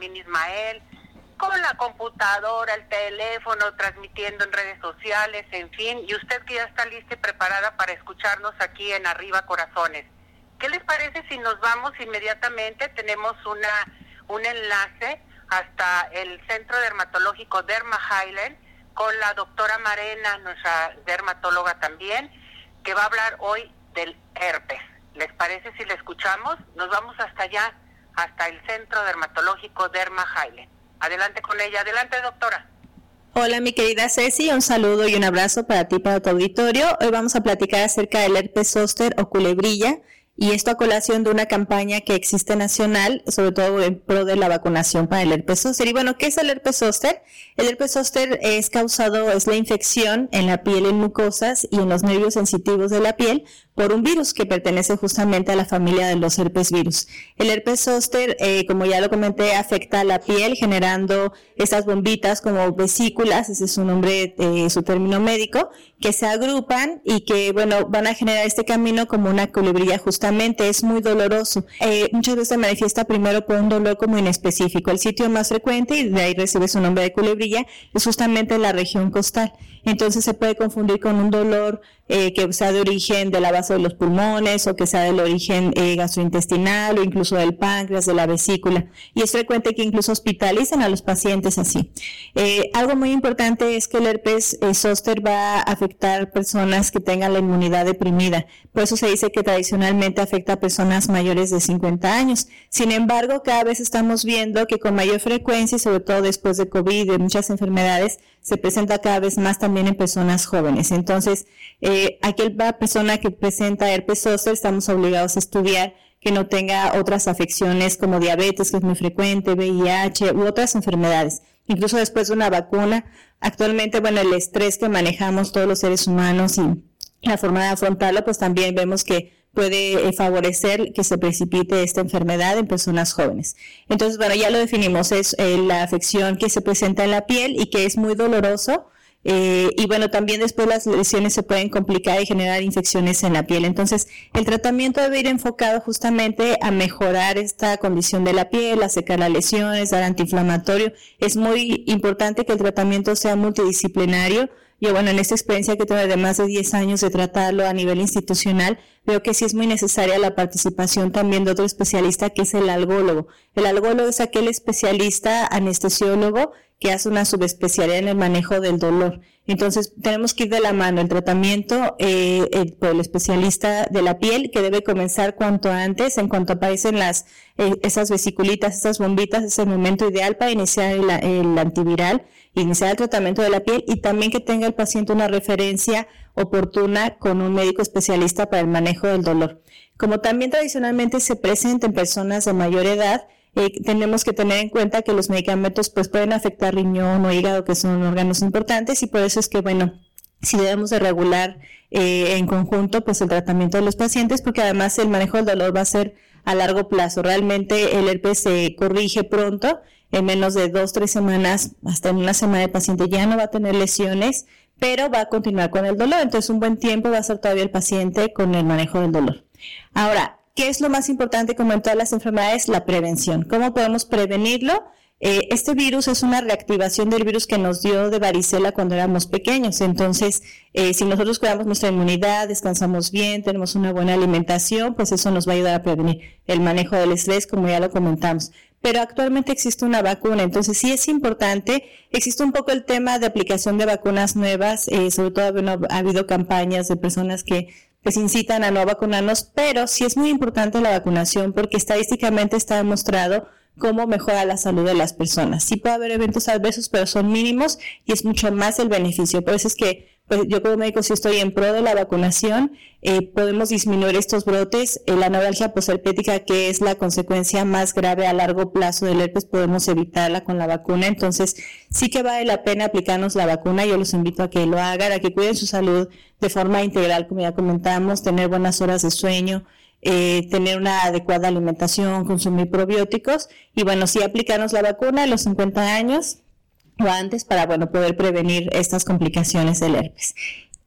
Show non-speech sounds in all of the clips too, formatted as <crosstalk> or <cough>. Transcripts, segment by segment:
También Ismael. Con la computadora, el teléfono, transmitiendo en redes sociales, en fin. Y usted que ya está lista y preparada para escucharnos aquí en Arriba Corazones. ¿Qué les parece si nos vamos inmediatamente? Tenemos una un enlace hasta el Centro Dermatológico Derma Highland con la doctora Marena, nuestra dermatóloga también, que va a hablar hoy del herpes. ¿Les parece si le escuchamos? Nos vamos hasta allá, hasta el Centro Dermatológico Derma Jaile. Adelante con ella. Adelante, doctora. Hola, mi querida Ceci, un saludo y un abrazo para ti, para tu auditorio. Hoy vamos a platicar acerca del herpes zóster o culebrilla y esto a colación de una campaña que existe nacional, sobre todo en pro de la vacunación para el herpes zóster. Y bueno, ¿qué es el herpes zóster? El herpes zóster es causado, es la infección en la piel, en mucosas y en los nervios sensitivos de la piel por un virus que pertenece justamente a la familia de los herpes virus. El herpes zóster, eh, como ya lo comenté, afecta a la piel generando esas bombitas como vesículas, ese es su nombre, eh, su término médico, que se agrupan y que, bueno, van a generar este camino como una culebrilla justamente, es muy doloroso. Eh, muchas veces se manifiesta primero por un dolor como inespecífico. El sitio más frecuente, y de ahí recibe su nombre de culebrilla, es justamente la región costal. Entonces se puede confundir con un dolor eh, que sea de origen de la base de los pulmones o que sea del origen eh, gastrointestinal o incluso del páncreas, de la vesícula. Y es frecuente que incluso hospitalicen a los pacientes así. Eh, algo muy importante es que el herpes zóster va a afectar personas que tengan la inmunidad deprimida. Por eso se dice que tradicionalmente afecta a personas mayores de 50 años. Sin embargo, cada vez estamos viendo que con mayor frecuencia, y sobre todo después de COVID y de muchas enfermedades, se presenta cada vez más también en personas jóvenes. Entonces, eh, aquella persona que presenta herpes zóster, estamos obligados a estudiar que no tenga otras afecciones como diabetes, que es muy frecuente, VIH u otras enfermedades. Incluso después de una vacuna, actualmente, bueno, el estrés que manejamos todos los seres humanos y la forma de afrontarlo, pues también vemos que puede eh, favorecer que se precipite esta enfermedad en personas jóvenes. Entonces, bueno, ya lo definimos, es eh, la afección que se presenta en la piel y que es muy doloroso. Eh, y bueno, también después las lesiones se pueden complicar y generar infecciones en la piel. Entonces, el tratamiento debe ir enfocado justamente a mejorar esta condición de la piel, a secar las lesiones, dar antiinflamatorio. Es muy importante que el tratamiento sea multidisciplinario yo, bueno, en esta experiencia que tengo de más de 10 años de tratarlo a nivel institucional, veo que sí es muy necesaria la participación también de otro especialista que es el algólogo. El algólogo es aquel especialista anestesiólogo que hace una subespecialidad en el manejo del dolor. Entonces, tenemos que ir de la mano el tratamiento eh, por el especialista de la piel, que debe comenzar cuanto antes, en cuanto aparecen las, eh, esas vesiculitas, esas bombitas, es el momento ideal para iniciar el, el antiviral iniciar el tratamiento de la piel y también que tenga el paciente una referencia oportuna con un médico especialista para el manejo del dolor. Como también tradicionalmente se presenta en personas de mayor edad, eh, tenemos que tener en cuenta que los medicamentos pues pueden afectar riñón o hígado, que son órganos importantes, y por eso es que, bueno, si debemos de regular eh, en conjunto pues el tratamiento de los pacientes, porque además el manejo del dolor va a ser a largo plazo. Realmente el herpes se corrige pronto en menos de dos, tres semanas, hasta en una semana el paciente ya no va a tener lesiones, pero va a continuar con el dolor. Entonces, un buen tiempo va a ser todavía el paciente con el manejo del dolor. Ahora, ¿qué es lo más importante como en todas las enfermedades? La prevención. ¿Cómo podemos prevenirlo? Eh, este virus es una reactivación del virus que nos dio de varicela cuando éramos pequeños. Entonces, eh, si nosotros cuidamos nuestra inmunidad, descansamos bien, tenemos una buena alimentación, pues eso nos va a ayudar a prevenir el manejo del estrés, como ya lo comentamos. Pero actualmente existe una vacuna, entonces sí es importante. Existe un poco el tema de aplicación de vacunas nuevas, eh, sobre todo ha habido campañas de personas que pues incitan a no vacunarnos, pero sí es muy importante la vacunación porque estadísticamente está demostrado cómo mejora la salud de las personas. Sí puede haber eventos adversos, pero son mínimos y es mucho más el beneficio. Por eso es que pues, yo como médico sí estoy en pro de la vacunación, eh, podemos disminuir estos brotes. Eh, la neuralgia posherpética, que es la consecuencia más grave a largo plazo del herpes, podemos evitarla con la vacuna. Entonces, sí que vale la pena aplicarnos la vacuna. Yo los invito a que lo hagan, a que cuiden su salud de forma integral, como ya comentamos, tener buenas horas de sueño, eh, tener una adecuada alimentación, consumir probióticos y bueno, sí aplicarnos la vacuna a los 50 años o antes para bueno poder prevenir estas complicaciones del herpes.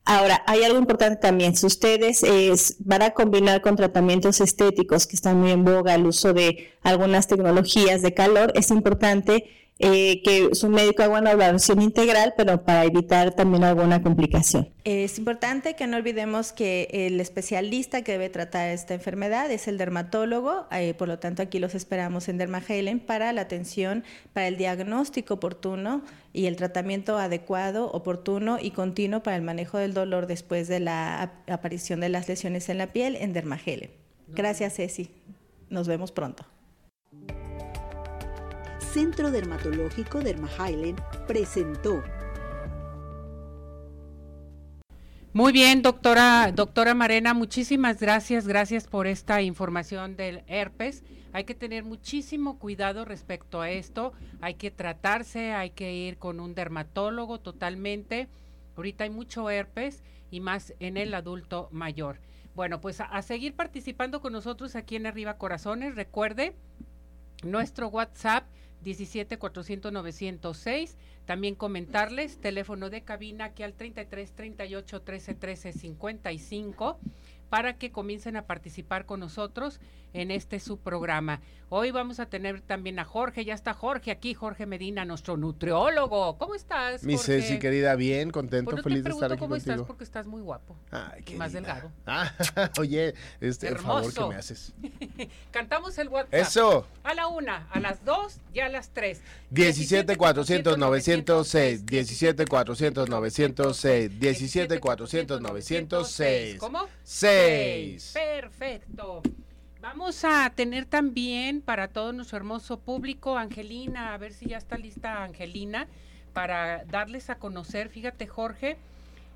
Ahora, hay algo importante también, si ustedes van a combinar con tratamientos estéticos que están muy en boga, el uso de algunas tecnologías de calor, es importante eh, que su médico haga una evaluación integral, pero para evitar también alguna complicación. Es importante que no olvidemos que el especialista que debe tratar esta enfermedad es el dermatólogo, eh, por lo tanto aquí los esperamos en Dermahelen para la atención, para el diagnóstico oportuno y el tratamiento adecuado, oportuno y continuo para el manejo del dolor después de la aparición de las lesiones en la piel en Dermahelen. Gracias, Ceci. Nos vemos pronto. Centro Dermatológico Derma presentó. Muy bien, doctora, doctora Marena, muchísimas gracias, gracias por esta información del herpes. Hay que tener muchísimo cuidado respecto a esto, hay que tratarse, hay que ir con un dermatólogo totalmente. Ahorita hay mucho herpes y más en el adulto mayor. Bueno, pues a seguir participando con nosotros aquí en Arriba Corazones. Recuerde nuestro WhatsApp 17 400 906. También comentarles, teléfono de cabina aquí al 33 38 13 13 55 para que comiencen a participar con nosotros en este subprograma. Hoy vamos a tener también a Jorge, ya está Jorge aquí, Jorge Medina, nuestro nutriólogo. ¿Cómo estás? Jorge? Mi Ceci, querida, bien, contento, feliz de estar aquí ¿Cómo estás? Porque estás muy guapo. Ay, y más delgado. <laughs> Ah, oye, este el favor que me haces. <laughs> Cantamos el WhatsApp. Eso. A la una, a las dos y a las tres. 17 400 906, 17 400 906, 17 400 906. ¿Cómo? 6. Perfecto. Vamos a tener también para todo nuestro hermoso público, Angelina, a ver si ya está lista Angelina, para darles a conocer, fíjate Jorge,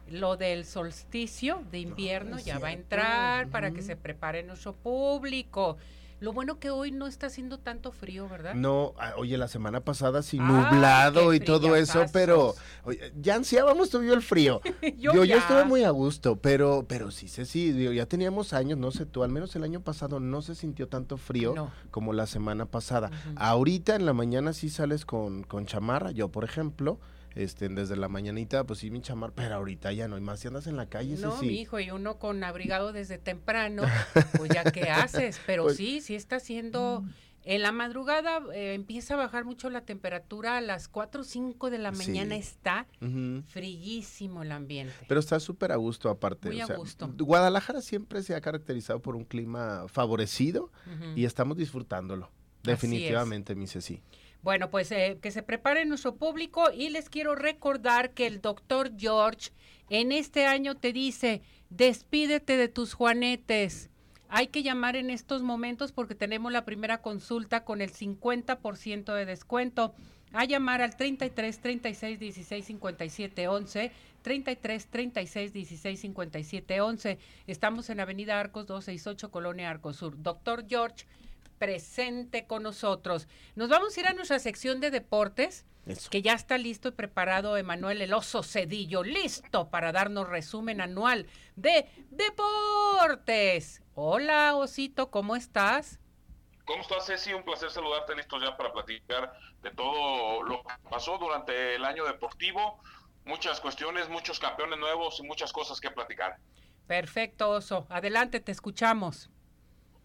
lo del solsticio de invierno ya va a entrar para que se prepare nuestro público. Lo bueno que hoy no está haciendo tanto frío, ¿verdad? No, ah, oye, la semana pasada sí nublado y todo eso, pero oye, ya ansiábamos tú y yo el frío. <laughs> Yo yo, yo ya. estuve muy a gusto, pero, pero sí, sí, sí, digo, ya teníamos años, no sé tú, al menos el año pasado no se sintió tanto frío No. como la semana pasada. Ahorita en la mañana sí sales con, con chamarra, yo por ejemplo, este, desde la mañanita, pues sí, mi chamarra, pero ahorita ya no, y más si andas en la calle, No, sí. mi hijo, y uno con abrigado desde temprano, <laughs> pues ya qué haces, pero Pues- sí, sí está haciendo... En la madrugada eh, empieza a bajar mucho la temperatura, a las 4 o 5 de la mañana Sí. está friguísimo el ambiente. Pero está súper a gusto aparte. Muy o a sea, gusto. Guadalajara siempre se ha caracterizado por un clima favorecido y estamos disfrutándolo. Definitivamente, mi Ceci. Bueno, pues eh, que se prepare nuestro público y les quiero recordar que el doctor George en este año te dice, despídete de tus juanetes. Hay que llamar en estos momentos porque tenemos la primera consulta con el 50% de descuento. A llamar al 33 36 16 57 11, 33 36 16 57 11. Estamos en Avenida Arcos 268, Colonia Arcos Sur. Doctor George, presente con nosotros. Nos vamos a ir a nuestra sección de deportes, Eso. que ya está listo y preparado Emanuel El Oso Cedillo, listo para darnos resumen anual de deportes. Hola, Osito, ¿cómo estás? ¿Cómo estás, Ceci? Un placer saludarte, listos ya para platicar de todo lo que pasó durante el año deportivo. Muchas cuestiones, muchos campeones nuevos y muchas cosas que platicar. Perfecto, Oso. Adelante, te escuchamos.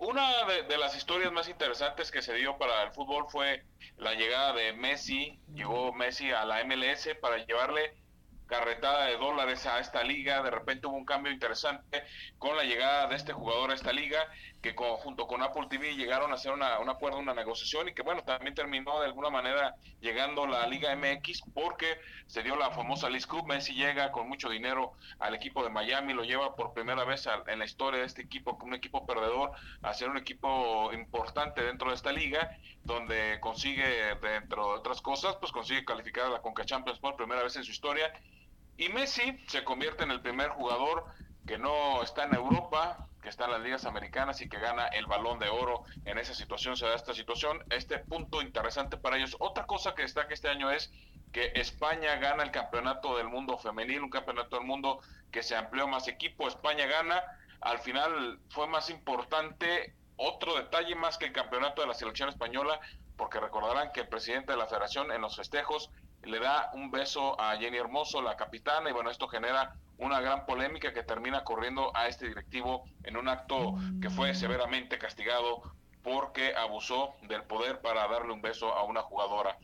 Una de, las historias más interesantes que se dio para el fútbol fue la llegada de Messi. Llegó Messi a la MLS para llevarle carretada de dólares a esta liga. De repente hubo un cambio interesante con la llegada de este jugador a esta liga, que junto con Apple TV llegaron a hacer una, un acuerdo, una negociación y que bueno, también terminó de alguna manera llegando la Liga MX porque se dio la famosa League Cup. Messi llega con mucho dinero al equipo de Miami, lo lleva por primera vez en la historia de este equipo, un equipo perdedor, a ser un equipo importante dentro de esta liga, donde consigue, dentro de otras cosas, pues consigue calificar a la Conca Champions por primera vez en su historia y Messi se convierte en el primer jugador que no está en Europa, que está en las ligas americanas y que gana el balón de oro en esa situación, se da esta situación, este punto interesante para ellos. Otra cosa que destaca este año es que España gana el campeonato del mundo femenil, un campeonato del mundo que se amplió más equipo, España gana, al final fue más importante otro detalle más que el campeonato de la selección española, porque recordarán que el presidente de la federación en los festejos le da un beso a Jenny Hermoso, la capitana, y bueno, esto genera una gran polémica que termina corriendo a este directivo en un acto que fue severamente castigado porque abusó del poder para darle un beso a una jugadora.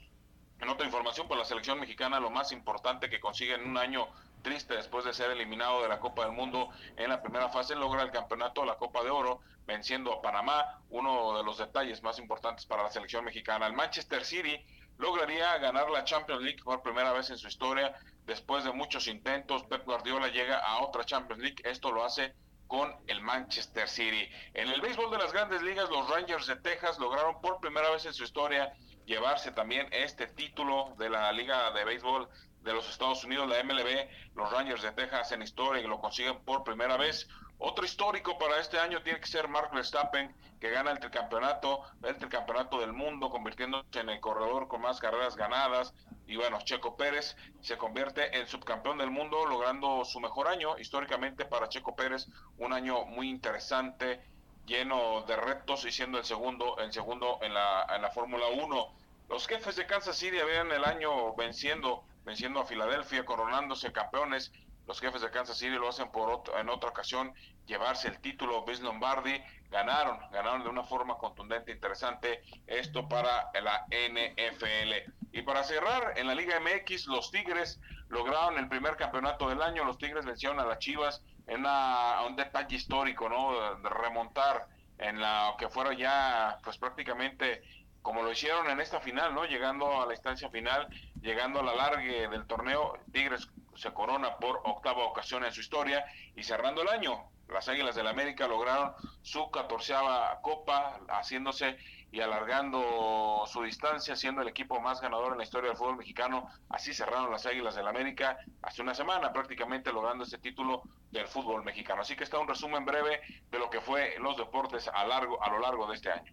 En otra información, pues la selección mexicana lo más importante que consigue en un año triste después de ser eliminado de la Copa del Mundo en la primera fase, logra el campeonato de la Copa de Oro, venciendo a Panamá, uno de los detalles más importantes para la selección mexicana. El Manchester City lograría ganar la Champions League por primera vez en su historia. Después de muchos intentos, Pep Guardiola llega a otra Champions League. Esto lo hace con el Manchester City. En el béisbol de las grandes ligas, los Rangers de Texas lograron por primera vez en su historia llevarse también este título de la Liga de Béisbol de los Estados Unidos, la MLB. Los Rangers de Texas en historia y lo consiguen por primera vez. Otro histórico para este año tiene que ser Mark Verstappen, que gana el tricampeonato, el tricampeonato del mundo, convirtiéndose en el corredor con más carreras ganadas. Y bueno, Checo Pérez se convierte en subcampeón del mundo, logrando su mejor año. Históricamente para Checo Pérez, un año muy interesante, lleno de retos y siendo el segundo, el segundo en la, en la Fórmula 1. Los jefes de Kansas City habían el año venciendo, venciendo a Filadelfia, coronándose campeones los jefes de Kansas City lo hacen por en otra ocasión llevarse el título. Vince Lombardi ganaron, ganaron de una forma contundente, interesante. Esto para la NFL. Y para cerrar, en la Liga MX, los Tigres lograron el primer campeonato del año. Los Tigres vencieron a las Chivas en un detalle histórico, ¿no? De remontar en la que fuera ya, pues prácticamente como lo hicieron en esta final, ¿no? Llegando a la instancia final, llegando a la largue del torneo, Tigres se corona por octava ocasión en su historia y cerrando el año, las Águilas del la América lograron su catorceava copa, haciéndose y alargando su distancia, siendo el equipo más ganador en la historia del fútbol mexicano. Así cerraron las Águilas del América hace una semana, prácticamente logrando este título del fútbol mexicano. Así que está un resumen breve de lo que fue los deportes a, largo, a lo largo de este año.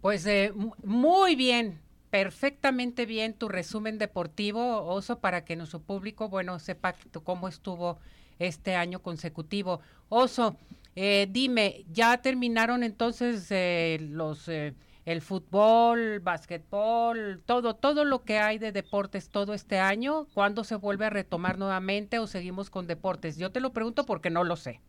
Pues eh, muy bien, perfectamente bien tu resumen deportivo, Oso, para que nuestro público, bueno, sepa cómo estuvo este año consecutivo. Oso, eh, dime, ¿ya terminaron entonces eh, los eh, el fútbol, básquetbol, todo, todo lo que hay de deportes todo este año? ¿Cuándo se vuelve a retomar nuevamente o seguimos con deportes? Yo te lo pregunto porque no lo sé.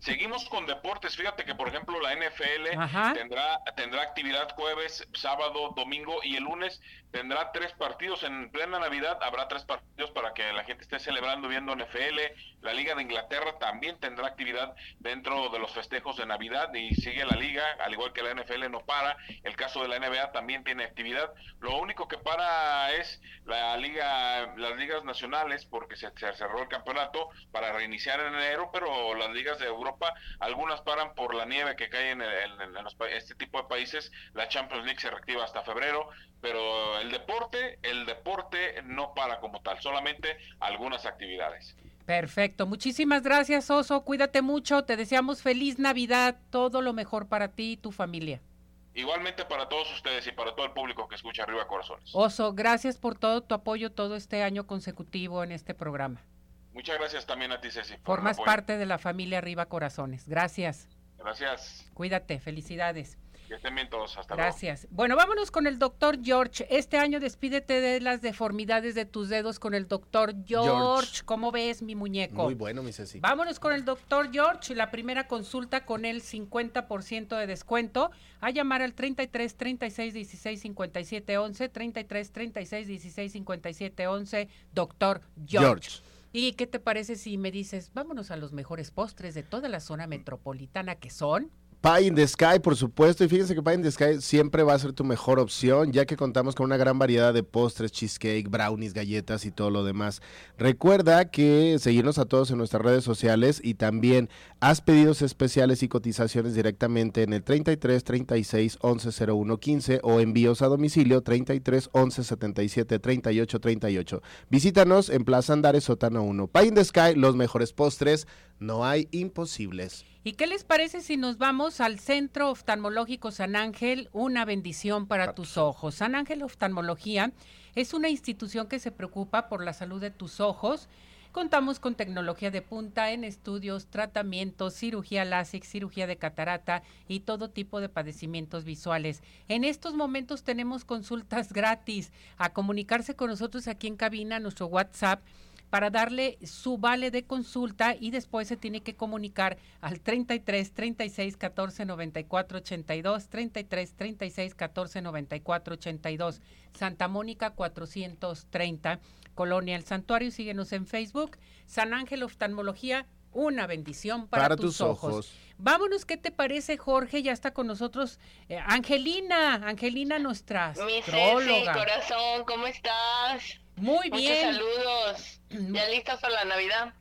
Seguimos con deportes. Fíjate que, por ejemplo, la NFL tendrá tendrá actividad jueves, sábado, domingo y el lunes tendrá tres partidos. En plena Navidad habrá tres partidos para que la gente esté celebrando viendo NFL. La Liga de Inglaterra también tendrá actividad dentro de los festejos de Navidad y sigue la liga, al igual que la NFL no para. El caso de la NBA también tiene actividad. Lo único que para es la liga, las ligas nacionales, porque se, se cerró el campeonato para reiniciar en enero, pero las ligas de Europa, algunas paran por la nieve que cae en, este tipo de países, la Champions League se reactiva hasta febrero, pero el deporte, el deporte no para como tal, solamente algunas actividades. Perfecto, muchísimas gracias Oso, cuídate mucho, te deseamos feliz Navidad, todo lo mejor para ti y tu familia. Igualmente para todos ustedes y para todo el público que escucha Arriba Corazones. Oso, gracias por todo tu apoyo todo este año consecutivo en este programa. Muchas gracias también a ti, Ceci. Formas parte de la familia Arriba Corazones. Gracias. Gracias. Cuídate, felicidades. Que estén bien todos. Hasta Gracias. Bueno, vámonos con el doctor George. Este año despídete de las deformidades de tus dedos con el doctor George. ¿Cómo ves, mi muñeco? Muy bueno, mi Ceci. Vámonos con el doctor George. La primera consulta con el 50% de descuento. A llamar al 33 36 16 57 11. 33 36 16 57 11. Doctor George. George. ¿Y qué te parece si me dices, vámonos a los mejores postres de toda la zona metropolitana que son? Pie in the Sky, por supuesto. Y fíjense que Pie in the Sky siempre va a ser tu mejor opción, ya que contamos con una gran variedad de postres, cheesecake, brownies, galletas y todo lo demás. Recuerda que seguirnos a todos en nuestras redes sociales y también haz pedidos especiales y cotizaciones directamente en el 33 36 11 01 15 o envíos a domicilio 33 11 77 38 38. Visítanos en Plaza Andares Sótano 1. Pie in the Sky, los mejores postres, no hay imposibles. ¿Y qué les parece si nos vamos al Centro Oftalmológico San Ángel? Una bendición para tus ojos. San Ángel Oftalmología es una institución que se preocupa por la salud de tus ojos. Contamos con tecnología de punta en estudios, tratamientos, cirugía láser, cirugía de catarata y todo tipo de padecimientos visuales. En estos momentos tenemos consultas <laughs> gratis. A comunicarse con nosotros aquí en cabina, nuestro WhatsApp para darle su vale de consulta y después se tiene que comunicar al 33 36 14 94 82 33 36 14 94 82 Santa Mónica 430 Colonia El Santuario síguenos en Facebook San Ángel Oftalmología una bendición para, tus, ojos. Vámonos, ¿qué te parece, Jorge? Ya está con nosotros eh, Angelina, Angelina nuestra Mi corazón, ¿cómo estás? Muy bien. Muchos saludos. <clears throat> ¿Ya listas para la Navidad?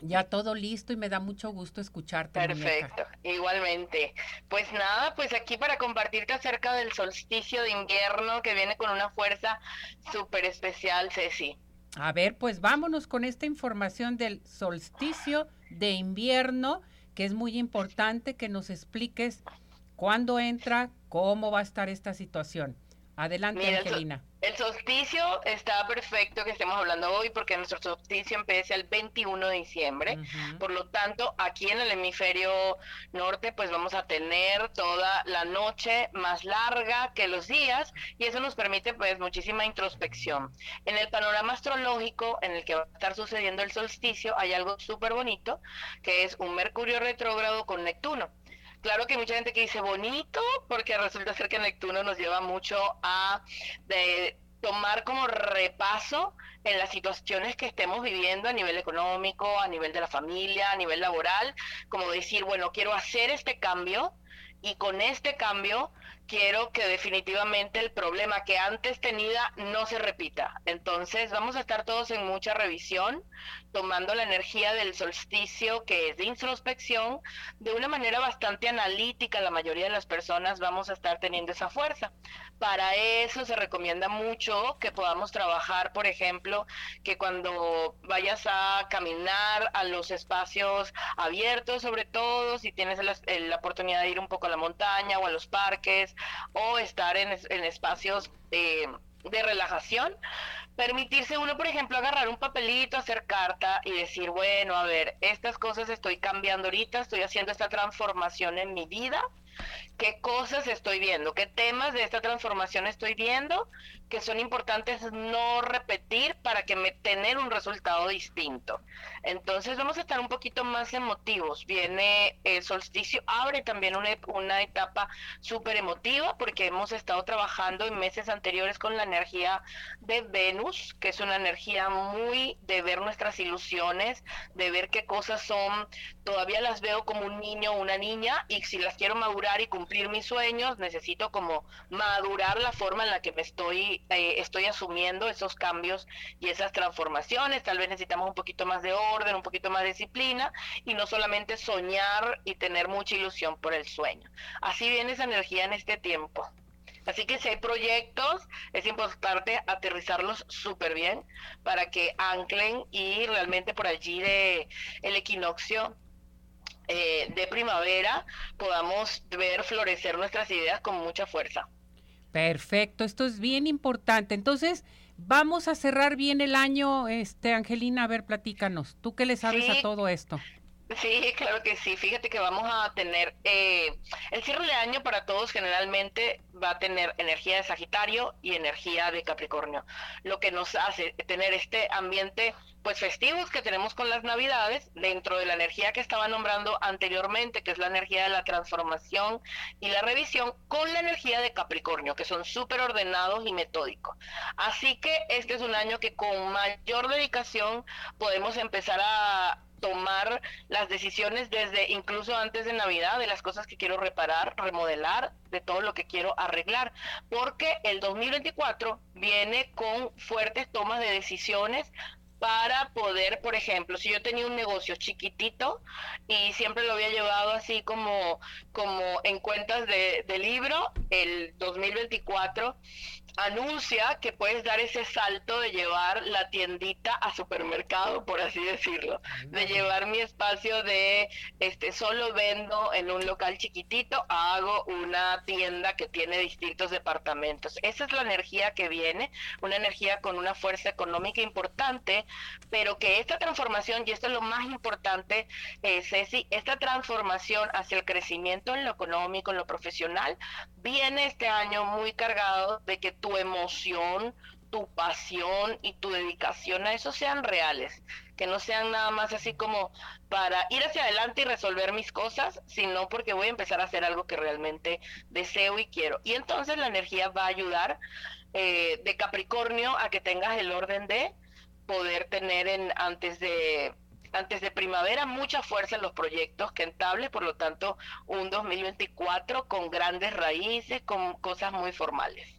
Ya todo listo y me da mucho gusto escucharte. Perfecto, igualmente. Pues nada, pues aquí para compartirte acerca del solsticio de invierno que viene con una fuerza súper especial, Ceci. A ver, pues vámonos con esta información del solsticio de invierno, que es muy importante que nos expliques cuándo entra, cómo va a estar esta situación. Adelante, Angelina. El solsticio está perfecto que estemos hablando hoy porque nuestro solsticio empieza el 21 de diciembre. Por lo tanto, aquí en el hemisferio norte, pues vamos a tener toda la noche más larga que los días y eso nos permite pues muchísima introspección. En el panorama astrológico en el que va a estar sucediendo el solsticio hay algo súper bonito que es un Mercurio retrógrado con Neptuno. Claro que hay mucha gente que dice bonito, porque resulta ser que Neptuno nos lleva mucho a de, tomar como repaso en las situaciones que estemos viviendo a nivel económico, a nivel de la familia, a nivel laboral, como decir, bueno, quiero hacer este cambio y con este cambio quiero que definitivamente el problema que antes tenía no se repita. Entonces vamos a estar todos en mucha revisión, tomando la energía del solsticio que es de introspección de una manera bastante analítica. La mayoría de las personas vamos a estar teniendo esa fuerza. Para eso se recomienda mucho que podamos trabajar, por ejemplo, que cuando vayas a caminar a los espacios abiertos, sobre todo si tienes la, la oportunidad de ir un poco a la montaña o a los parques, o estar en, espacios de relajación, permitirse uno, por ejemplo, agarrar un papelito, hacer carta y decir, bueno, a ver, estas cosas estoy cambiando ahorita, estoy haciendo esta transformación en mi vida, qué cosas estoy viendo, qué temas de esta transformación estoy viendo que son importantes no repetir para que me tener un resultado distinto. Entonces vamos a estar un poquito más emotivos. Viene el solsticio, abre también una, una etapa súper emotiva porque hemos estado trabajando en meses anteriores con la energía de Venus, que es una energía muy de ver nuestras ilusiones, de ver qué cosas son, todavía las veo como un niño o una niña y si las quiero madurar y cumplir mis sueños, necesito como madurar la forma en la que me estoy eh, estoy asumiendo esos cambios y esas transformaciones. Tal vez necesitamos un poquito más de orden, un poquito más de disciplina y no solamente soñar y tener mucha ilusión por el sueño. Así viene esa energía en este tiempo. Así que si hay proyectos, es importante aterrizarlos súper bien para que anclen y realmente por allí de el equinoccio eh, de primavera podamos ver florecer nuestras ideas con mucha fuerza. Perfecto, esto es bien importante. Entonces, vamos a cerrar bien el año, este Angelina, a ver, platícanos. ¿Tú qué le sabes a todo esto? Sí, claro que sí. Fíjate que vamos a tener eh, el cierre de año para todos generalmente va a tener energía de Sagitario y energía de Capricornio, lo que nos hace tener este ambiente pues festivos que tenemos con las Navidades dentro de la energía que estaba nombrando anteriormente, que es la energía de la transformación y la revisión, con la energía de Capricornio, que son súper ordenados y metódicos. Así que este es un año que con mayor dedicación podemos empezar a tomar las decisiones desde incluso antes de Navidad, de las cosas que quiero reparar, remodelar, de todo lo que quiero arreglar, porque el 2024 viene con fuertes tomas de decisiones para poder, por ejemplo, si yo tenía un negocio chiquitito y siempre lo había llevado así como, como en cuentas de, de libro, el 2024 anuncia que puedes dar ese salto de llevar la tiendita a supermercado, por así decirlo, de llevar mi espacio de este solo vendo en un local chiquitito, hago una tienda que tiene distintos departamentos. Esa es la energía que viene, una energía con una fuerza económica importante, pero que esta transformación, y esto es lo más importante, eh, Ceci, esta transformación hacia el crecimiento en lo económico, en lo profesional, viene este año muy cargado de que tu emoción, tu pasión y tu dedicación a eso sean reales, que no sean nada más así como para ir hacia adelante y resolver mis cosas, sino porque voy a empezar a hacer algo que realmente deseo y quiero. Y entonces la energía va a ayudar eh, de Capricornio a que tengas el orden de poder tener en antes de antes de primavera mucha fuerza en los proyectos que entables, por lo tanto un 2024 con grandes raíces, con cosas muy formales.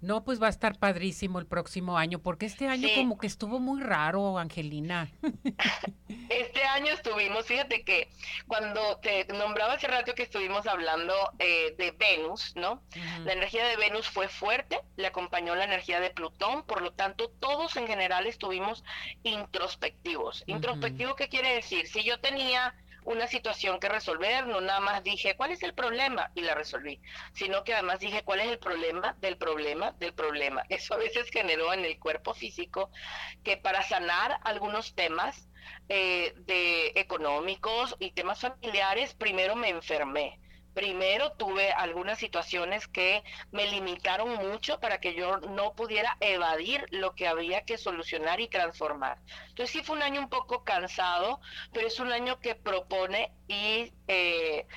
No, pues va a estar padrísimo el próximo año, porque este año como que estuvo muy raro, Angelina. <laughs> Este año estuvimos, fíjate que cuando te nombraba hace rato que estuvimos hablando eh, de Venus, ¿no? La energía de Venus fue fuerte, le acompañó la energía de Plutón, por lo tanto todos en general estuvimos introspectivos. ¿Introspectivo qué quiere decir? Si yo tenía una situación que resolver, no nada más dije cuál es el problema y la resolví, sino que además dije cuál es el problema del problema del problema. <laughs> Eso a veces generó en el cuerpo físico que para sanar algunos temas eh, de económicos y temas familiares, primero me enfermé primero tuve algunas situaciones que me limitaron mucho para que yo no pudiera evadir lo que había que solucionar y transformar. Entonces sí fue un año un poco cansado, pero es un año que propone y... Eh,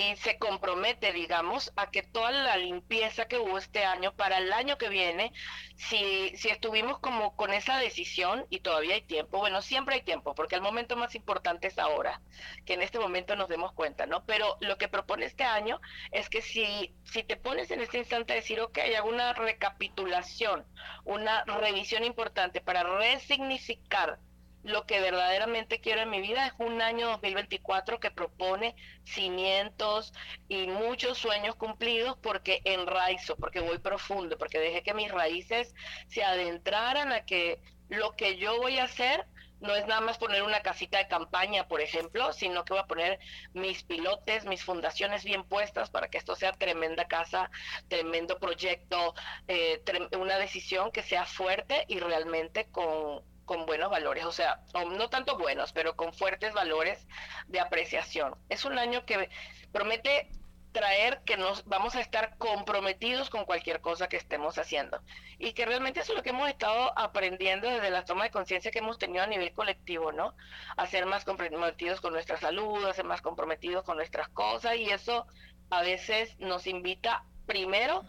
y se compromete, digamos, a que toda la limpieza que hubo este año para el año que viene, si, si estuvimos como con esa decisión y todavía hay tiempo, bueno, siempre hay tiempo, porque el momento más importante es ahora, que en este momento nos demos cuenta, ¿no? Pero lo que propone este año es que si, si te pones en este instante a decir, ok, hago una recapitulación, una revisión importante para resignificar lo que verdaderamente quiero en mi vida es un año 2024 que propone cimientos y muchos sueños cumplidos porque enraizo, porque voy profundo, porque dejé que mis raíces se adentraran a que lo que yo voy a hacer no es nada más poner una casita de campaña, por ejemplo, sino que voy a poner mis pilotes, mis fundaciones bien puestas para que esto sea tremenda casa, tremendo proyecto, eh, una decisión que sea fuerte y realmente con, con buenos valores, o sea, no tanto buenos, pero con fuertes valores de apreciación. Es un año que promete traer que nos vamos a estar comprometidos con cualquier cosa que estemos haciendo y que realmente eso es lo que hemos estado aprendiendo desde la toma de conciencia que hemos tenido a nivel colectivo, ¿no? A ser más comprometidos con nuestra salud, a ser más comprometidos con nuestras cosas y eso a veces nos invita primero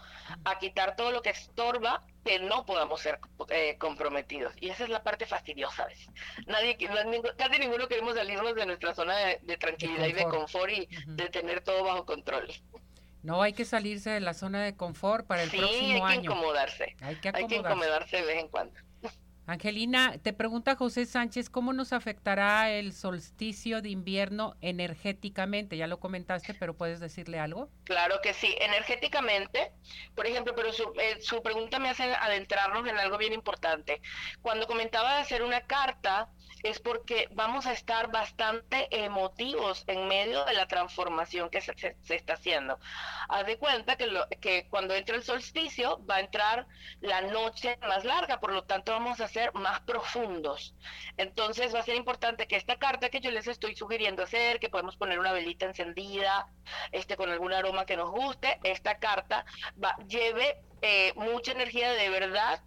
a quitar todo lo que estorba que no podamos ser eh, comprometidos. Y esa es la parte fastidiosa. Nadie, casi ninguno queremos salirnos de nuestra zona de, tranquilidad y de confort y de tener todo bajo control. No, hay que salirse de la zona de confort para el próximo año. hay que Incomodarse. Hay que acomodarse de vez en cuando. Angelina, te pregunta José Sánchez, ¿cómo nos afectará el solsticio de invierno energéticamente? Ya lo comentaste, pero ¿puedes decirle algo? Claro que sí, energéticamente, por ejemplo, pero su, eh, su pregunta me hace adentrarnos en algo bien importante. Cuando comentaba de hacer una carta, es porque vamos a estar bastante emotivos en medio de la transformación que se, está haciendo. Haz de cuenta que, lo, que cuando entra el solsticio va a entrar la noche más larga, por lo tanto vamos a ser más profundos. Entonces va a ser importante que esta carta que yo les estoy sugiriendo hacer, que podemos poner una velita encendida, este con algún aroma que nos guste, esta carta va, lleve eh, mucha energía de verdad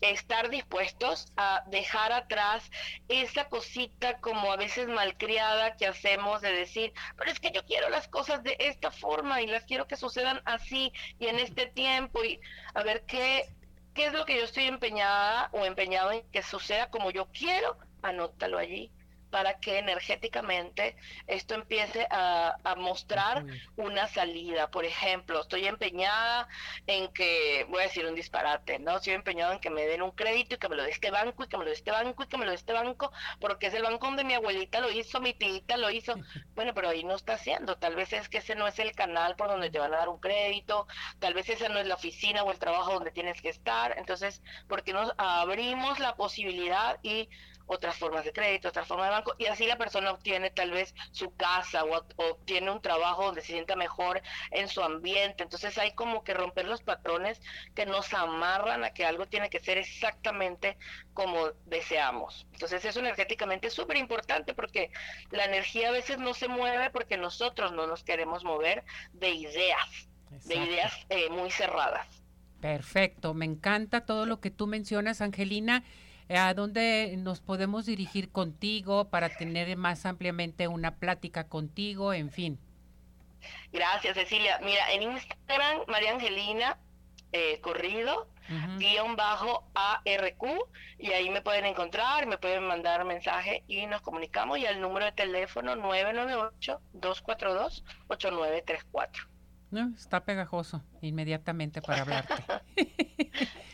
estar dispuestos a dejar atrás esa cosita como a veces malcriada que hacemos de decir, pero es que yo quiero las cosas de esta forma y las quiero que sucedan así y en este tiempo y a ver qué, qué es lo que yo estoy empeñada o empeñado en que suceda como yo quiero, anótalo allí para que energéticamente esto empiece a, mostrar una salida. Por ejemplo, estoy empeñada en que, voy a decir un disparate, ¿no? Estoy empeñada en que me den un crédito y que me lo dé este banco y que me lo dé este banco y que me lo dé este banco, porque es el banco donde mi abuelita lo hizo, mi tita lo hizo. <laughs> Bueno, pero ahí no está haciendo. Tal vez es que ese no es el canal por donde te van a dar un crédito, tal vez esa no es la oficina o el trabajo donde tienes que estar. Entonces, porque nos abrimos la posibilidad y otras formas de crédito, otras formas de banco, y así la persona obtiene tal vez su casa o, obtiene un trabajo donde se sienta mejor en su ambiente. Entonces hay como que romper los patrones que nos amarran a que algo tiene que ser exactamente como deseamos. Entonces eso energéticamente es súper importante porque la energía a veces no se mueve porque nosotros no nos queremos mover de ideas, de ideas eh, muy cerradas. Perfecto, me encanta todo lo que tú mencionas, Angelina a dónde nos podemos dirigir contigo para tener más ampliamente una plática contigo, en fin. Gracias, Cecilia. Mira, en Instagram, María Angelina eh, Corrido, guion bajo ARQ, y ahí me pueden encontrar, me pueden mandar mensaje y nos comunicamos. Y al número de teléfono 998-242-8934. No, está pegajoso inmediatamente para hablarte. <laughs>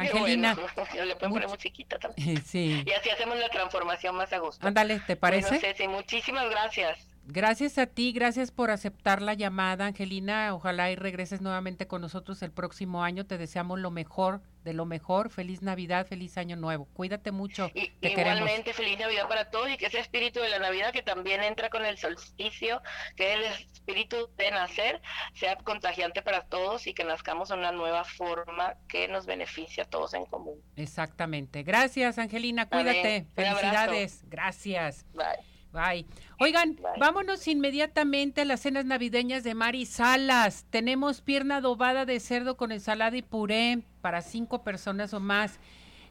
Angelina. yo <laughs> le puedo poner musiquita también. <laughs> Sí. Y así hacemos la transformación más a gusto. Ándale, ¿te parece? sí, muchísimas gracias. Gracias a ti, gracias por aceptar la llamada, Angelina. Ojalá y regreses nuevamente con nosotros el próximo año. Te deseamos lo mejor, de lo mejor. Feliz Navidad, feliz Año Nuevo. Cuídate mucho. Y, igualmente, feliz Navidad para todos y que ese espíritu de la Navidad que también entra con el solsticio, que es el espíritu de nacer, sea contagiante para todos y que nazcamos en una nueva forma que nos beneficie a todos en común. Exactamente. Gracias, Angelina. Cuídate. Felicidades. Gracias. Bye. Bye. Oigan, vámonos inmediatamente a las cenas navideñas de Mari Salas. Tenemos pierna adobada de cerdo con ensalada y puré para cinco personas o más.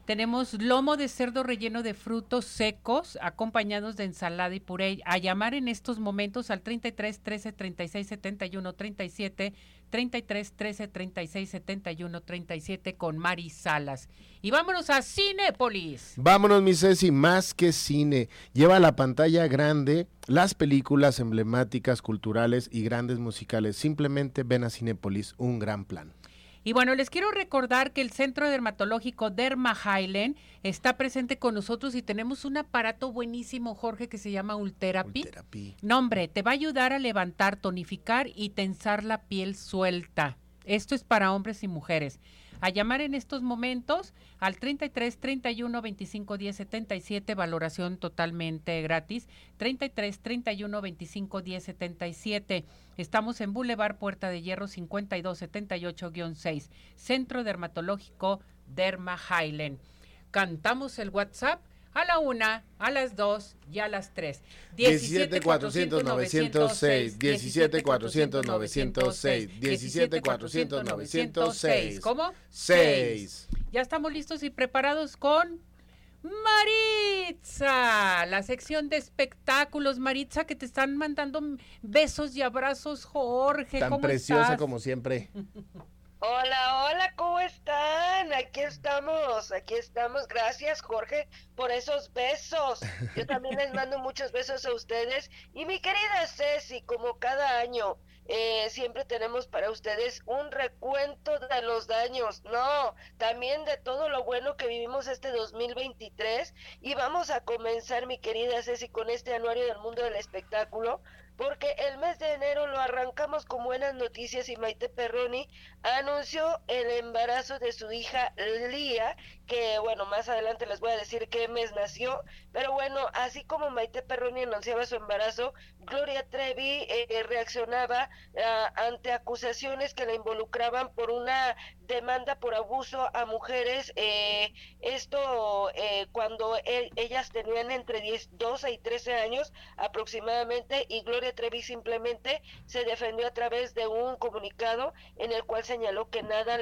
Tenemos lomo de cerdo relleno de frutos secos acompañados de ensalada y puré. A llamar en estos momentos al 33 13 36 71 37 33 13 36 71 37 con Mari Salas. Y vámonos a Cinépolis. Vámonos, mi Ceci, más que cine. Lleva a la pantalla grande las películas emblemáticas, culturales y grandes musicales. Simplemente ven a Cinépolis, un gran plan. Y bueno, les quiero recordar que el Centro Dermatológico Derma Highland está presente con nosotros y tenemos un aparato buenísimo, Jorge, que se llama Ultherapy. Ultherapy. Nombre, te va a ayudar a levantar, tonificar y tensar la piel suelta. Esto es para hombres y mujeres a llamar en estos momentos al 33 31 25 10 77, valoración totalmente gratis. 33 31 25 10 77. Estamos en Boulevard Puerta de Hierro 52 78-6, Centro Dermatológico Derma Highland. Cantamos el WhatsApp a la una, a las dos y a las tres. 17 400 906, 17 400 906, 17 400 906. ¿Cómo? 6. Ya estamos listos y preparados con Maritza, la sección de espectáculos, Maritza, que te están mandando besos y abrazos, Jorge. Tan preciosa como siempre. <laughs> Hola, hola, ¿cómo están? Aquí estamos, aquí estamos. Gracias, Jorge, por esos besos. Yo también les mando muchos besos a ustedes. Y mi querida Ceci, como cada año, eh, siempre tenemos para ustedes un recuento de los daños, no, también de todo lo bueno que vivimos este 2023. Y vamos a comenzar, mi querida Ceci, con este anuario del mundo del espectáculo porque el mes de enero lo arrancamos con buenas noticias y Maite Perroni anunció el embarazo de su hija Lía, que bueno, más adelante les voy a decir qué mes nació, pero bueno, así como Maite Perroni anunciaba su embarazo, Gloria Trevi eh, reaccionaba ah, ante acusaciones que la involucraban por una demanda por abuso a mujeres, eh, esto eh, cuando ellas tenían entre 10, 12 y 13 años aproximadamente, y Gloria Trevi simplemente se defendió a través de un comunicado en el cual señaló que nada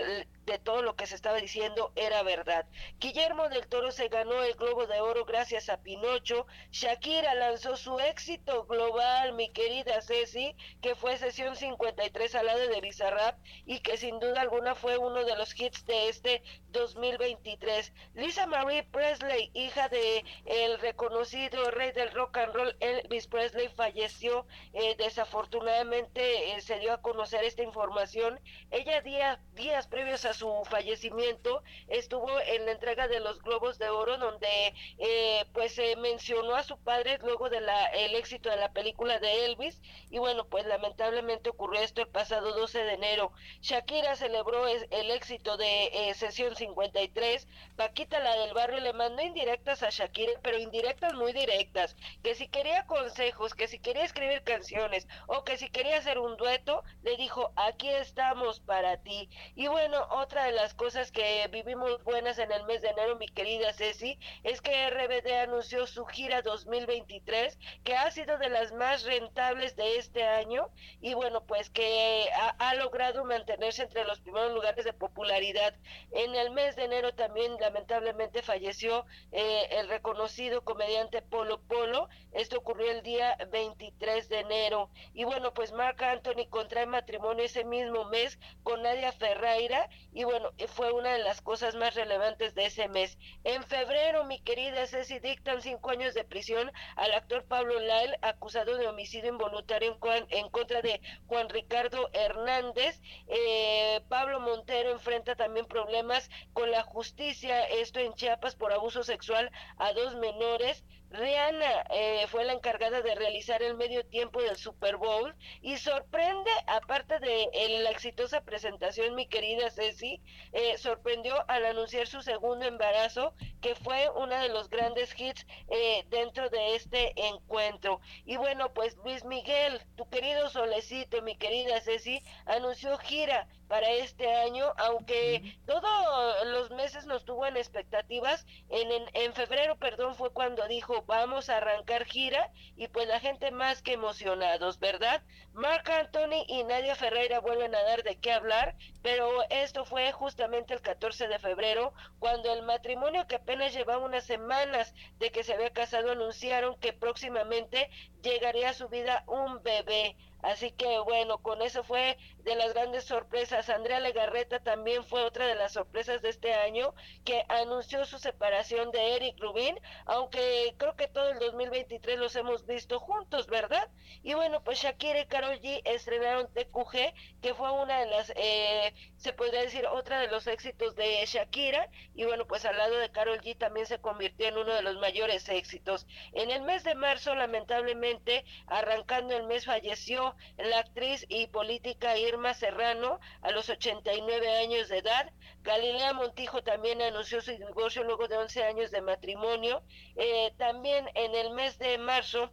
de todo lo que se estaba diciendo era verdad. Guillermo del Toro se ganó el Globo de Oro gracias a Pinocho. Shakira lanzó su éxito global, mi querida Ceci, que fue sesión 53 al lado de Bizarrap y que sin duda alguna fue uno de los hits de este 2023. Lisa Marie Presley, hija de el reconocido rey del rock and roll Elvis Presley, falleció. Eh, desafortunadamente eh, se dio a conocer esta información. Ella días, días previos a su fallecimiento estuvo en la entrega de los Globos de Oro donde eh, pues se mencionó a su padre luego de la el éxito de la película de Elvis y bueno pues lamentablemente ocurrió esto el pasado 12 de enero. Shakira celebró el éxito de eh, sesión 53. Paquita la del barrio le mandó indirectas a Shakira pero indirectas muy directas que si quería consejos que si quería escribir canciones o que si quería hacer un dueto le dijo aquí estamos para ti y bueno otra de las cosas que vivimos buenas en el mes de enero, mi querida Ceci, es que RBD anunció su gira 2023, que ha sido de las más rentables de este año y bueno, pues que ha, logrado mantenerse entre los primeros lugares de popularidad. En el mes de enero también lamentablemente falleció eh, el reconocido comediante Polo Polo. Esto ocurrió el día 23 de enero. Y bueno, pues Marc Anthony contrae matrimonio ese mismo mes con Nadia Ferreira y bueno, fue una de las cosas más relevantes de ese mes. En febrero, mi querida Ceci, dictan cinco años de prisión al actor Pablo Lyle, acusado de homicidio involuntario en, contra de Juan Ricardo Hernández. Eh, Pablo Montero enfrenta también problemas con la justicia, esto en Chiapas por abuso sexual a dos menores. Rihanna eh, fue la encargada de realizar el medio tiempo del Super Bowl y sorprende, aparte de la exitosa presentación, mi querida Ceci, eh, sorprendió al anunciar su segundo embarazo, que fue uno de los grandes hits eh, dentro de este encuentro. Y bueno, pues Luis Miguel, tu querido solecito, mi querida Ceci, anunció gira para este año, aunque todos los meses nos tuvo en expectativas, en, en, febrero, perdón, fue cuando dijo vamos a arrancar gira y pues la gente más que emocionados, ¿verdad? Marc Anthony y Nadia Ferreira vuelven a dar de qué hablar, pero esto fue justamente el 14 de febrero, cuando el matrimonio que apenas llevaba unas semanas de que se había casado anunciaron que próximamente llegaría a su vida un bebé. Así que bueno, con eso fue de las grandes sorpresas. Andrea Legarreta también fue otra de las sorpresas de este año que anunció su separación de Eric Rubin, aunque creo que todo el 2023 los hemos visto juntos, ¿verdad? Y bueno, pues Shakira y Karol G estrenaron TQG, que fue una de las, eh, se podría decir, otra de los éxitos de Shakira. Y bueno, pues al lado de Karol G también se convirtió en uno de los mayores éxitos. En el mes de marzo, lamentablemente, arrancando el mes, falleció la actriz y política Irma Serrano a los 89 años de edad. Galilea Montijo también anunció su divorcio luego de 11 años de matrimonio. Eh, también en el mes de marzo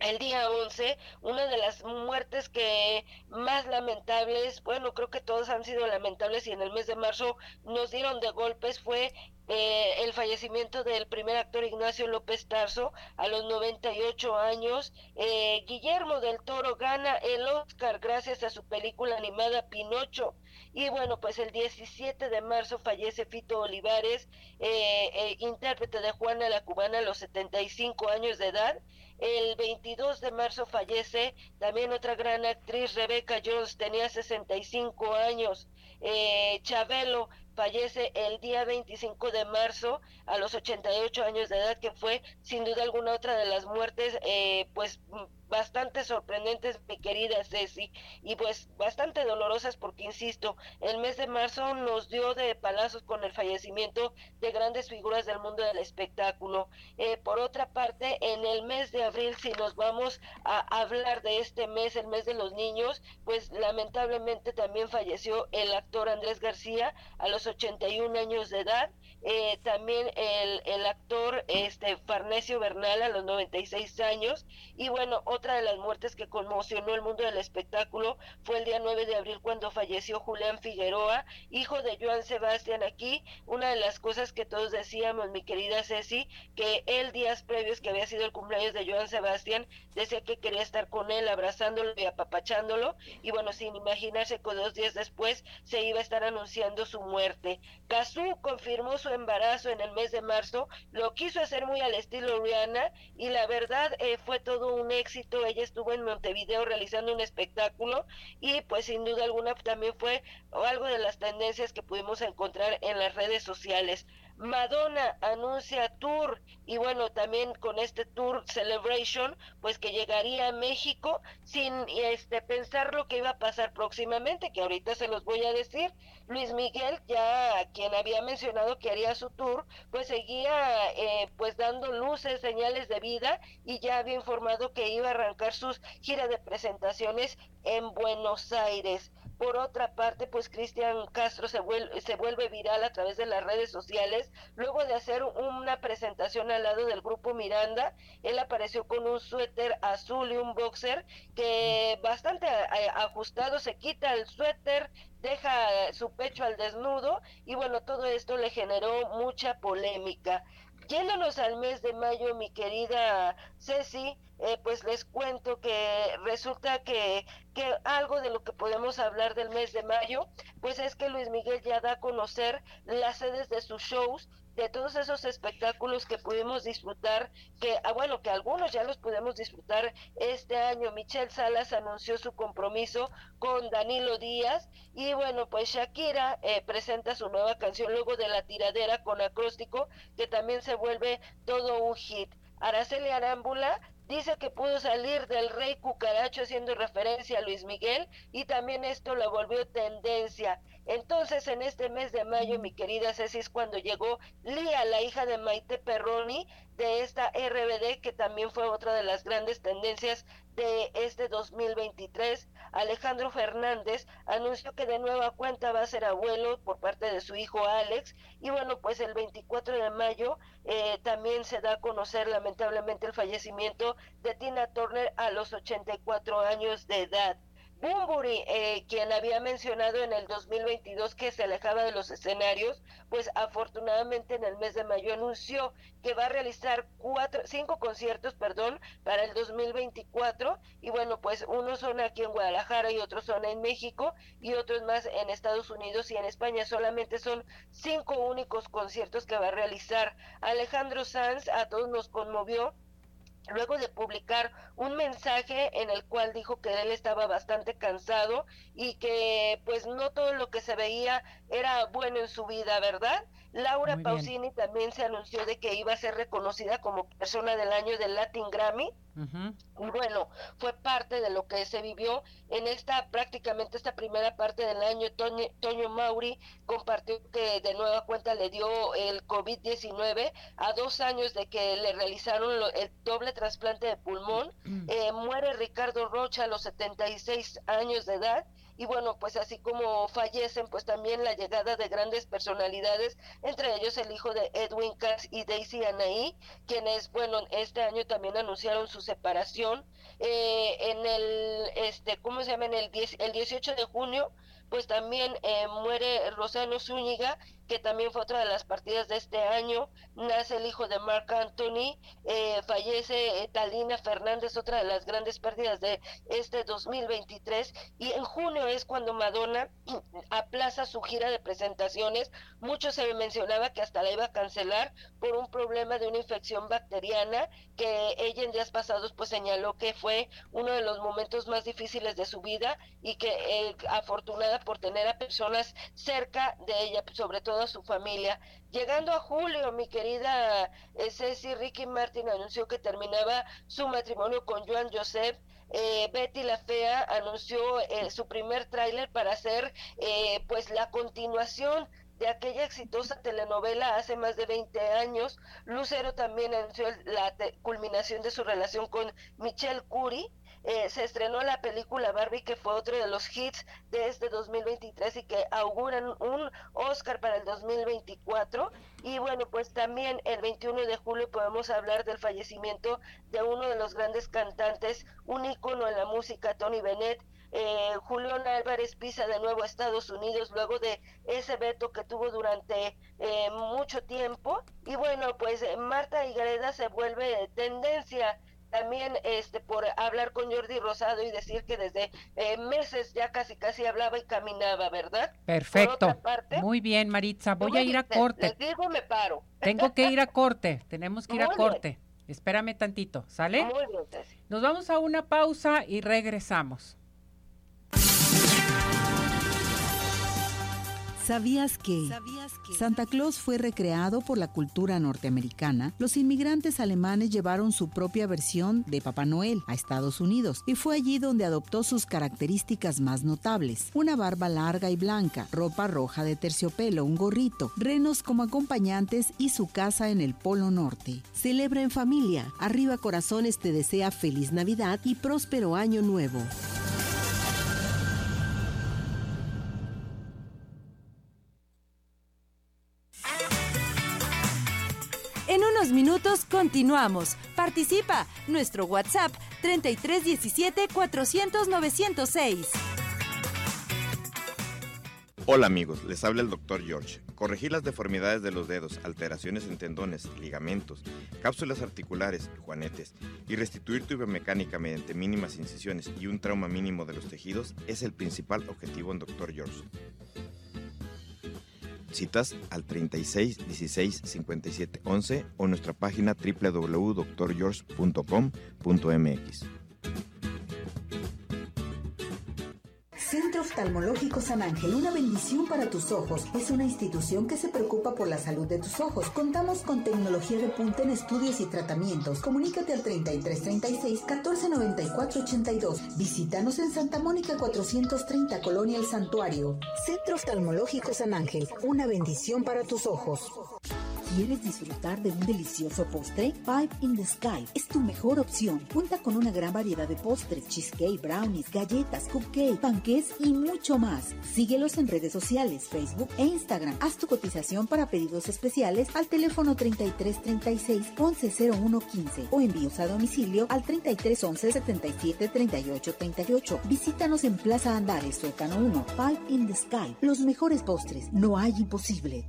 el día 11, una de las muertes que más lamentables, bueno, creo que todos han sido lamentables y en el mes de marzo nos dieron de golpes fue eh, el fallecimiento del primer actor Ignacio López Tarso a los 98 años. Eh, Guillermo del Toro gana el Oscar gracias a su película animada Pinocho. Y bueno, pues el 17 de marzo fallece Fito Olivares, eh, intérprete de Juana la Cubana a los 75 años de edad. El 22 de marzo fallece también otra gran actriz, Rebecca Jones, tenía 65 años. Eh, Chabelo fallece el día 25 de marzo a los 88 años de edad, que fue sin duda alguna otra de las muertes, eh, pues bastante sorprendentes, mi querida Ceci, y pues bastante dolorosas porque, insisto, el mes de marzo nos dio de palazos con el fallecimiento de grandes figuras del mundo del espectáculo. Eh, por otra parte, en el mes de abril, si nos vamos a hablar de este mes, el mes de los niños, pues lamentablemente también falleció el actor Andrés García a los 81 años de edad. Eh, también el, el, actor este Farnesio Bernal a los 96 años. Y bueno, otra de las muertes que conmocionó el mundo del espectáculo fue el día 9 de abril cuando falleció Julián Figueroa, hijo de Joan Sebastián aquí, una de las cosas que todos decíamos, mi querida Ceci, que él días previos que había sido el cumpleaños de Joan Sebastián, decía que quería estar con él, abrazándolo y apapachándolo. Y bueno, sin imaginarse que dos días después se iba a estar anunciando su muerte. Cazú confirmó su embarazo en el mes de marzo, lo quiso hacer muy al estilo Rihanna y la verdad eh, fue todo un éxito. Ella estuvo en Montevideo realizando un espectáculo y pues sin duda alguna también fue algo de las tendencias que pudimos encontrar en las redes sociales. Madonna anuncia tour y bueno, también con este tour Celebration, pues que llegaría a México sin este pensar lo que iba a pasar próximamente, que ahorita se los voy a decir. Luis Miguel, ya quien había mencionado que haría su tour, pues seguía eh, pues dando luces, señales de vida y ya había informado que iba a arrancar sus giras de presentaciones en Buenos Aires. Por otra parte, pues Cristian Castro se vuelve, se vuelve viral a través de las redes sociales. Luego de hacer una presentación al lado del grupo Miranda, él apareció con un suéter azul y un boxer que bastante eh, ajustado, se quita el suéter, deja su pecho al desnudo y bueno, todo esto le generó mucha polémica. Yéndonos al mes de mayo, mi querida Ceci, eh, pues les cuento que resulta que, que algo de lo que podemos hablar del mes de mayo, pues es que Luis Miguel ya da a conocer las sedes de sus shows de todos esos espectáculos que pudimos disfrutar, que, ah, bueno, que algunos ya los pudimos disfrutar este año. Michelle Salas anunció su compromiso con Danilo Díaz y bueno, pues Shakira eh, presenta su nueva canción luego de la tiradera con acróstico, que también se vuelve todo un hit. Araceli Arámbula Dice que pudo salir del rey cucaracho haciendo referencia a Luis Miguel y también esto lo volvió tendencia. Entonces en este mes de mayo, mi querida Ceci, es cuando llegó Lía, la hija de Maite Perroni, de esta RBD, que también fue otra de las grandes tendencias de este 2023. Alejandro Fernández anunció que de nueva cuenta va a ser abuelo por parte de su hijo Alex. Y bueno, pues el 24 de mayo eh, también se da a conocer lamentablemente el fallecimiento de Tina Turner a los 84 años de edad. Bumburi, eh, quien había mencionado en el 2022 que se alejaba de los escenarios, pues afortunadamente en el mes de mayo anunció que va a realizar cuatro, cinco conciertos, perdón, para el 2024 y bueno, pues unos son aquí en Guadalajara y otros son en México y otros más en Estados Unidos y en España. Solamente son cinco únicos conciertos que va a realizar. Alejandro Sanz a todos nos conmovió luego de publicar un mensaje en el cual dijo que él estaba bastante cansado y que pues no todo lo que se veía era bueno en su vida, ¿verdad? Laura Pausini también se anunció de que iba a ser reconocida como persona del año del Latin Grammy. Y bueno, fue parte de lo que se vivió en esta prácticamente esta primera parte del año. Toño, Mauri compartió que de nueva cuenta le dio el COVID-19 a dos años de que le realizaron el doble trasplante de pulmón. <clears throat> Eh, muere Ricardo Rocha a los 76 años de edad y bueno, pues así como fallecen, pues también la llegada de grandes personalidades, entre ellos el hijo de Edwin Cass y Daisy Anaí, quienes, bueno, este año también anunciaron su separación. Eh, en el, este, ¿cómo se llama? En el, el 18 de junio, pues también eh, muere Rosano Zúñiga, que también fue otra de las partidas de este año, nace el hijo de Marc Anthony, eh, fallece eh, Talina Fernández, otra de las grandes pérdidas de este 2023, y en junio es cuando Madonna <clears throat> aplaza su gira de presentaciones, mucho se mencionaba que hasta la iba a cancelar por un problema de una infección bacteriana, que ella en días pasados pues señaló que fue uno de los momentos más difíciles de su vida y que afortunadamente preocupada por tener a personas cerca de ella, sobre todo a su familia. Llegando a julio, mi querida eh, Ceci Ricky Martin anunció que terminaba su matrimonio con Joan Joseph. Eh, Betty la Fea anunció eh, su primer tráiler para hacer pues la continuación de aquella exitosa telenovela hace más de 20 años. Lucero también anunció la culminación de su relación con Michelle Curie. Eh, se estrenó la película Barbie, que fue otro de los hits de este 2023 y que auguran un Oscar para el 2024. Y bueno, pues también el 21 de julio podemos hablar del fallecimiento de uno de los grandes cantantes, un ícono en la música, Tony Bennett, eh, Julián Álvarez pisa de nuevo a Estados Unidos luego de ese veto que tuvo durante eh, mucho tiempo. Y bueno, pues eh, Marta Higareda se vuelve tendencia también este por hablar con Jordi Rosado y decir que desde eh, meses ya casi casi hablaba y caminaba, ¿verdad? Perfecto. Muy bien, Maritza. Voy a ir a corte. Les digo, me paro. Tengo que ir a corte. <laughs> Tenemos que ir a corte. Espérame tantito, ¿sale? Muy bien, Nos vamos a una pausa y regresamos. ¿Sabías que Santa Claus fue recreado por la cultura norteamericana? Los inmigrantes alemanes llevaron su propia versión de Papá Noel a Estados Unidos y fue allí donde adoptó sus características más notables. Una barba larga y blanca, ropa roja de terciopelo, un gorrito, renos como acompañantes y su casa en el Polo Norte. Celebra en familia. Arriba Corazones te desea feliz Navidad y próspero año nuevo. Unos minutos continuamos. Participa. Nuestro WhatsApp 3317 400 906. Hola amigos, les habla el Dr. George. Corregir las deformidades de los dedos, alteraciones en tendones, ligamentos, cápsulas articulares, juanetes y restituir tu biomecánica mediante mínimas incisiones y un trauma mínimo de los tejidos es el principal objetivo en Dr. George. Citas al 36 16 57 11 o nuestra página www.drgeorge.com.mx. Oftalmológico San Ángel, una bendición para tus ojos. Es una institución que se preocupa por la salud de tus ojos. Contamos con tecnología de punta en estudios y tratamientos. Comunícate al 3336 1494 82. Visítanos en Santa Mónica 430, Colonia El Santuario. Centro Oftalmológico San Ángel, una bendición para tus ojos. ¿Quieres disfrutar de un delicioso postre? Five in the Sky es tu mejor opción. Cuenta con una gran variedad de postres, cheesecake, brownies, galletas, cupcake, panqués y mucho más. Síguelos en redes sociales, Facebook e Instagram. Haz tu cotización para pedidos especiales al teléfono 3336 110115 o envíos a domicilio al 3311 77 38 38. Visítanos en Plaza Andares, Sótano 1, Five in the Sky. Los mejores postres, no hay imposible.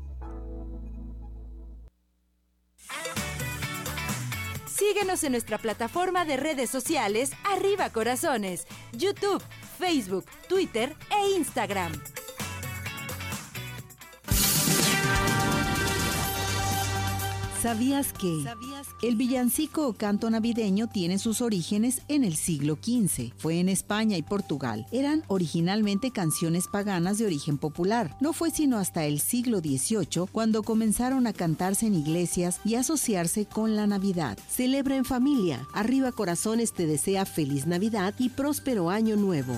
Síguenos en nuestra plataforma de redes sociales Arriba Corazones, YouTube, Facebook, Twitter e Instagram. ¿Sabías que el villancico o canto navideño tiene sus orígenes en el siglo XV? Fue en España y Portugal. Eran originalmente canciones paganas de origen popular. No fue sino hasta el siglo XVIII cuando comenzaron a cantarse en iglesias y asociarse con la Navidad. Celebra en familia. Arriba Corazones te desea feliz Navidad y próspero año nuevo.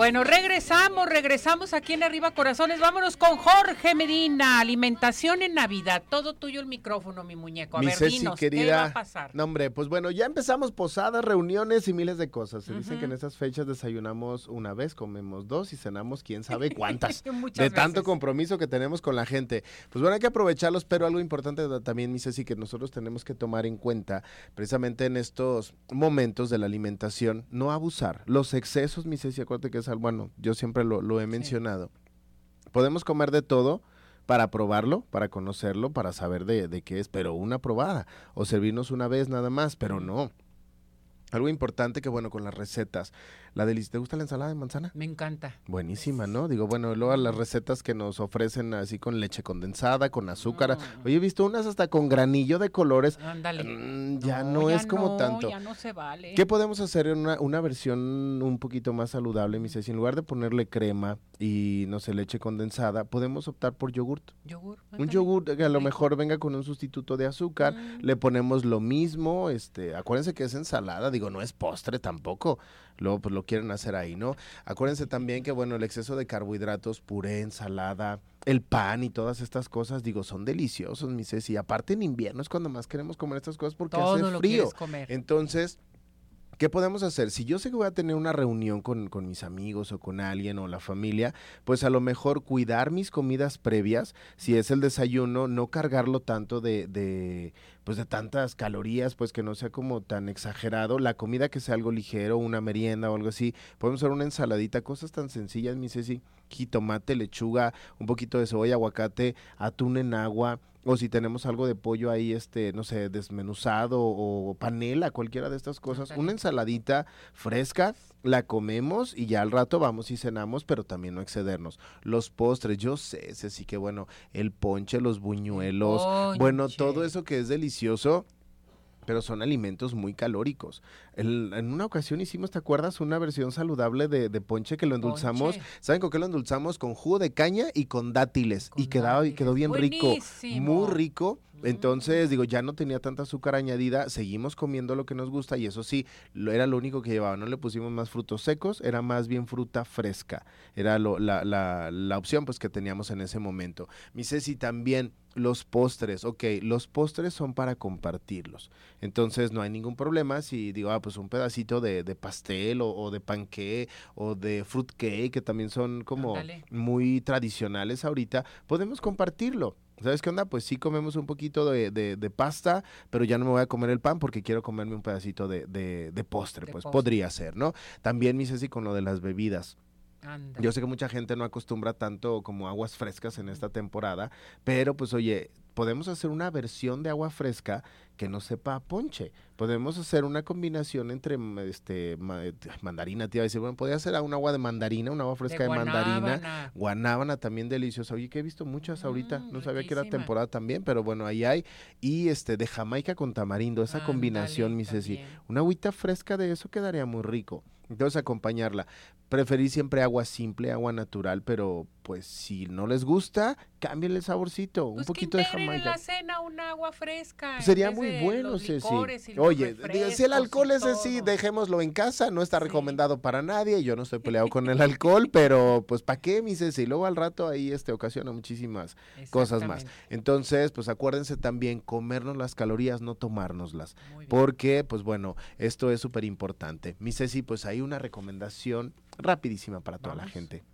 Bueno, regresamos, regresamos aquí en Arriba Corazones. Vámonos con Jorge Medina, alimentación en Navidad. Todo tuyo el micrófono, mi muñeco. A mi ver, Ceci, dinos, querida, ¿qué va a pasar? No, hombre, pues bueno, ya empezamos posadas, reuniones y miles de cosas. Se dice que en estas fechas desayunamos una vez, comemos dos y cenamos quién sabe <laughs> cuántas. <laughs> De tanto compromiso que tenemos con la gente. Pues bueno, hay que aprovecharlos, pero algo importante también, mi Ceci, que nosotros tenemos que tomar en cuenta, precisamente en estos momentos de la alimentación, no abusar. Los excesos, mi Ceci, acuérdate que es bueno, yo siempre lo, lo he mencionado. Podemos comer de todo, para probarlo, para conocerlo, para saber de, de qué es, pero una probada, o servirnos una vez nada más, pero no. Algo importante que, bueno, con las recetas. La ¿Te gusta la ensalada de manzana? Me encanta. Buenísima, ¿no? Digo, bueno, luego las recetas que nos ofrecen así con leche condensada, con azúcar. Oye, he visto unas hasta con granillo de colores. Ándale. Mm, ya no, es como tanto. Ya no se vale. ¿Qué podemos hacer en una, una versión un poquito más saludable, mi en lugar de ponerle crema y, no sé, leche condensada, podemos optar por yogurt. Yogur. Un yogurt que a lo mejor venga con un sustituto de azúcar. Mm. Le ponemos lo mismo. este Acuérdense que es ensalada digo, no es postre tampoco. Luego, pues lo quieren hacer ahí, ¿no? Acuérdense también que, bueno, el exceso de carbohidratos, puré, ensalada, el pan y todas estas cosas, digo, son deliciosos, mi Ceci. Aparte en invierno es cuando más queremos comer estas cosas porque hace frío. Entonces, ¿Qué podemos hacer? Si yo sé que voy a tener una reunión con, con, mis amigos o con alguien o la familia, pues a lo mejor cuidar mis comidas previas, si es el desayuno, no cargarlo tanto de, de, pues de tantas calorías, pues que no sea como tan exagerado. La comida que sea algo ligero, una merienda o algo así. Podemos hacer una ensaladita, cosas tan sencillas, mi Ceci. Jitomate, lechuga, un poquito de cebolla, aguacate, atún en agua o si tenemos algo de pollo ahí, este, no sé, desmenuzado o panela, cualquiera de estas cosas, una ensaladita fresca, la comemos y ya al rato vamos y cenamos, pero también no excedernos. Los postres, yo sé, sí que bueno, el ponche, los buñuelos, bueno, todo eso que es delicioso pero son alimentos muy calóricos. en una ocasión hicimos, ¿te acuerdas? Una versión saludable de, ponche que lo endulzamos. ¿Saben con qué lo endulzamos? Con jugo de caña y con dátiles. y, quedaba, y quedó bien rico. Muy rico. Entonces, digo, ya no tenía tanta azúcar añadida, seguimos comiendo lo que nos gusta y eso sí, lo, era lo único que llevaba, no le pusimos más frutos secos, era más bien fruta fresca, era la, la, la, opción pues que teníamos en ese momento. Mi Ceci también, los postres, ok, los postres son para compartirlos, entonces no hay ningún problema si digo, ah, pues un pedacito de, de pastel o, de panqué o de fruit cake, que también son como muy tradicionales ahorita, podemos compartirlo. ¿Sabes qué onda? Pues sí comemos un poquito de, de, pasta, pero ya no me voy a comer el pan porque quiero comerme un pedacito de, de postre. pues podría ser, ¿no? También me hice con lo de las bebidas. Yo sé que mucha gente no acostumbra tanto como aguas frescas en esta temporada, pero pues oye, podemos hacer una versión de agua fresca que no sepa a ponche. Podemos hacer una combinación entre este mandarina, te iba a decir, bueno, podría ser un agua de mandarina, un agua fresca de, mandarina, guanábana también deliciosa. Oye, que he visto muchas ahorita, mm, no sabía que era temporada también, pero bueno, ahí hay y este de Jamaica con tamarindo, esa combinación, mi Ceci. Una agüita fresca de eso quedaría muy rico. Entonces acompañarla. Preferí siempre agua simple, agua natural, pero pues si no les gusta, cámbienle el saborcito, un pues poquito de jamaica. en la cena un agua fresca. Pues sería muy bueno, Ceci. Oye, si el alcohol es así, dejémoslo en casa, no está recomendado para nadie, yo no estoy peleado con el alcohol, <laughs> pero pues ¿para qué, mi Ceci? Luego al rato ahí este ocasiona muchísimas cosas más. Entonces, pues acuérdense también comernos las calorías, no tomárnoslas, porque pues bueno, esto es súper importante. Mi Ceci, pues hay una recomendación rapidísima para toda la gente.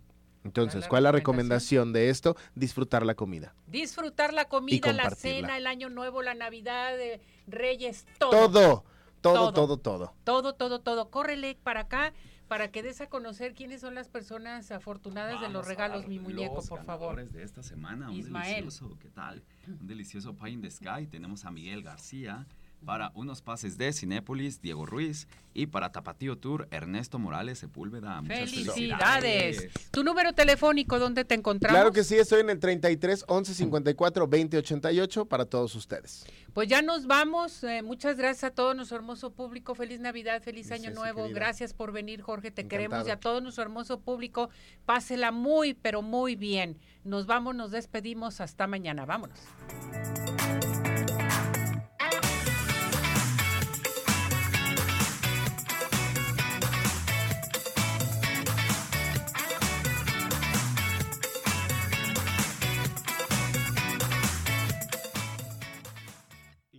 Entonces, ¿cuál es la recomendación de esto? Disfrutar la comida. Disfrutar la comida, la cena, el año nuevo, la Navidad, de Reyes, todo. Todo, todo, todo, todo. Todo, todo, todo. Córrele para acá para que des a conocer quiénes son las personas afortunadas de los regalos, mi muñeco, por favor. de esta semana, un delicioso, ¿qué tal? Un delicioso Pie in the Sky. Tenemos a Miguel García, para unos pases de Cinépolis, Diego Ruiz. Y para Tapatío Tour, Ernesto Morales Sepúlveda. Muchas felicidades. Tu número telefónico, ¿dónde te encontramos? Claro que sí, estoy en el 33 11 54 20 88 para todos ustedes. Pues ya nos vamos. Eh, muchas gracias a todo nuestro hermoso público. Feliz Navidad, feliz Año Nuevo. Gracias por venir, Jorge. Te queremos y a todo nuestro hermoso público. Pásela muy, pero muy bien. Nos vamos, nos despedimos. Hasta mañana. Vámonos.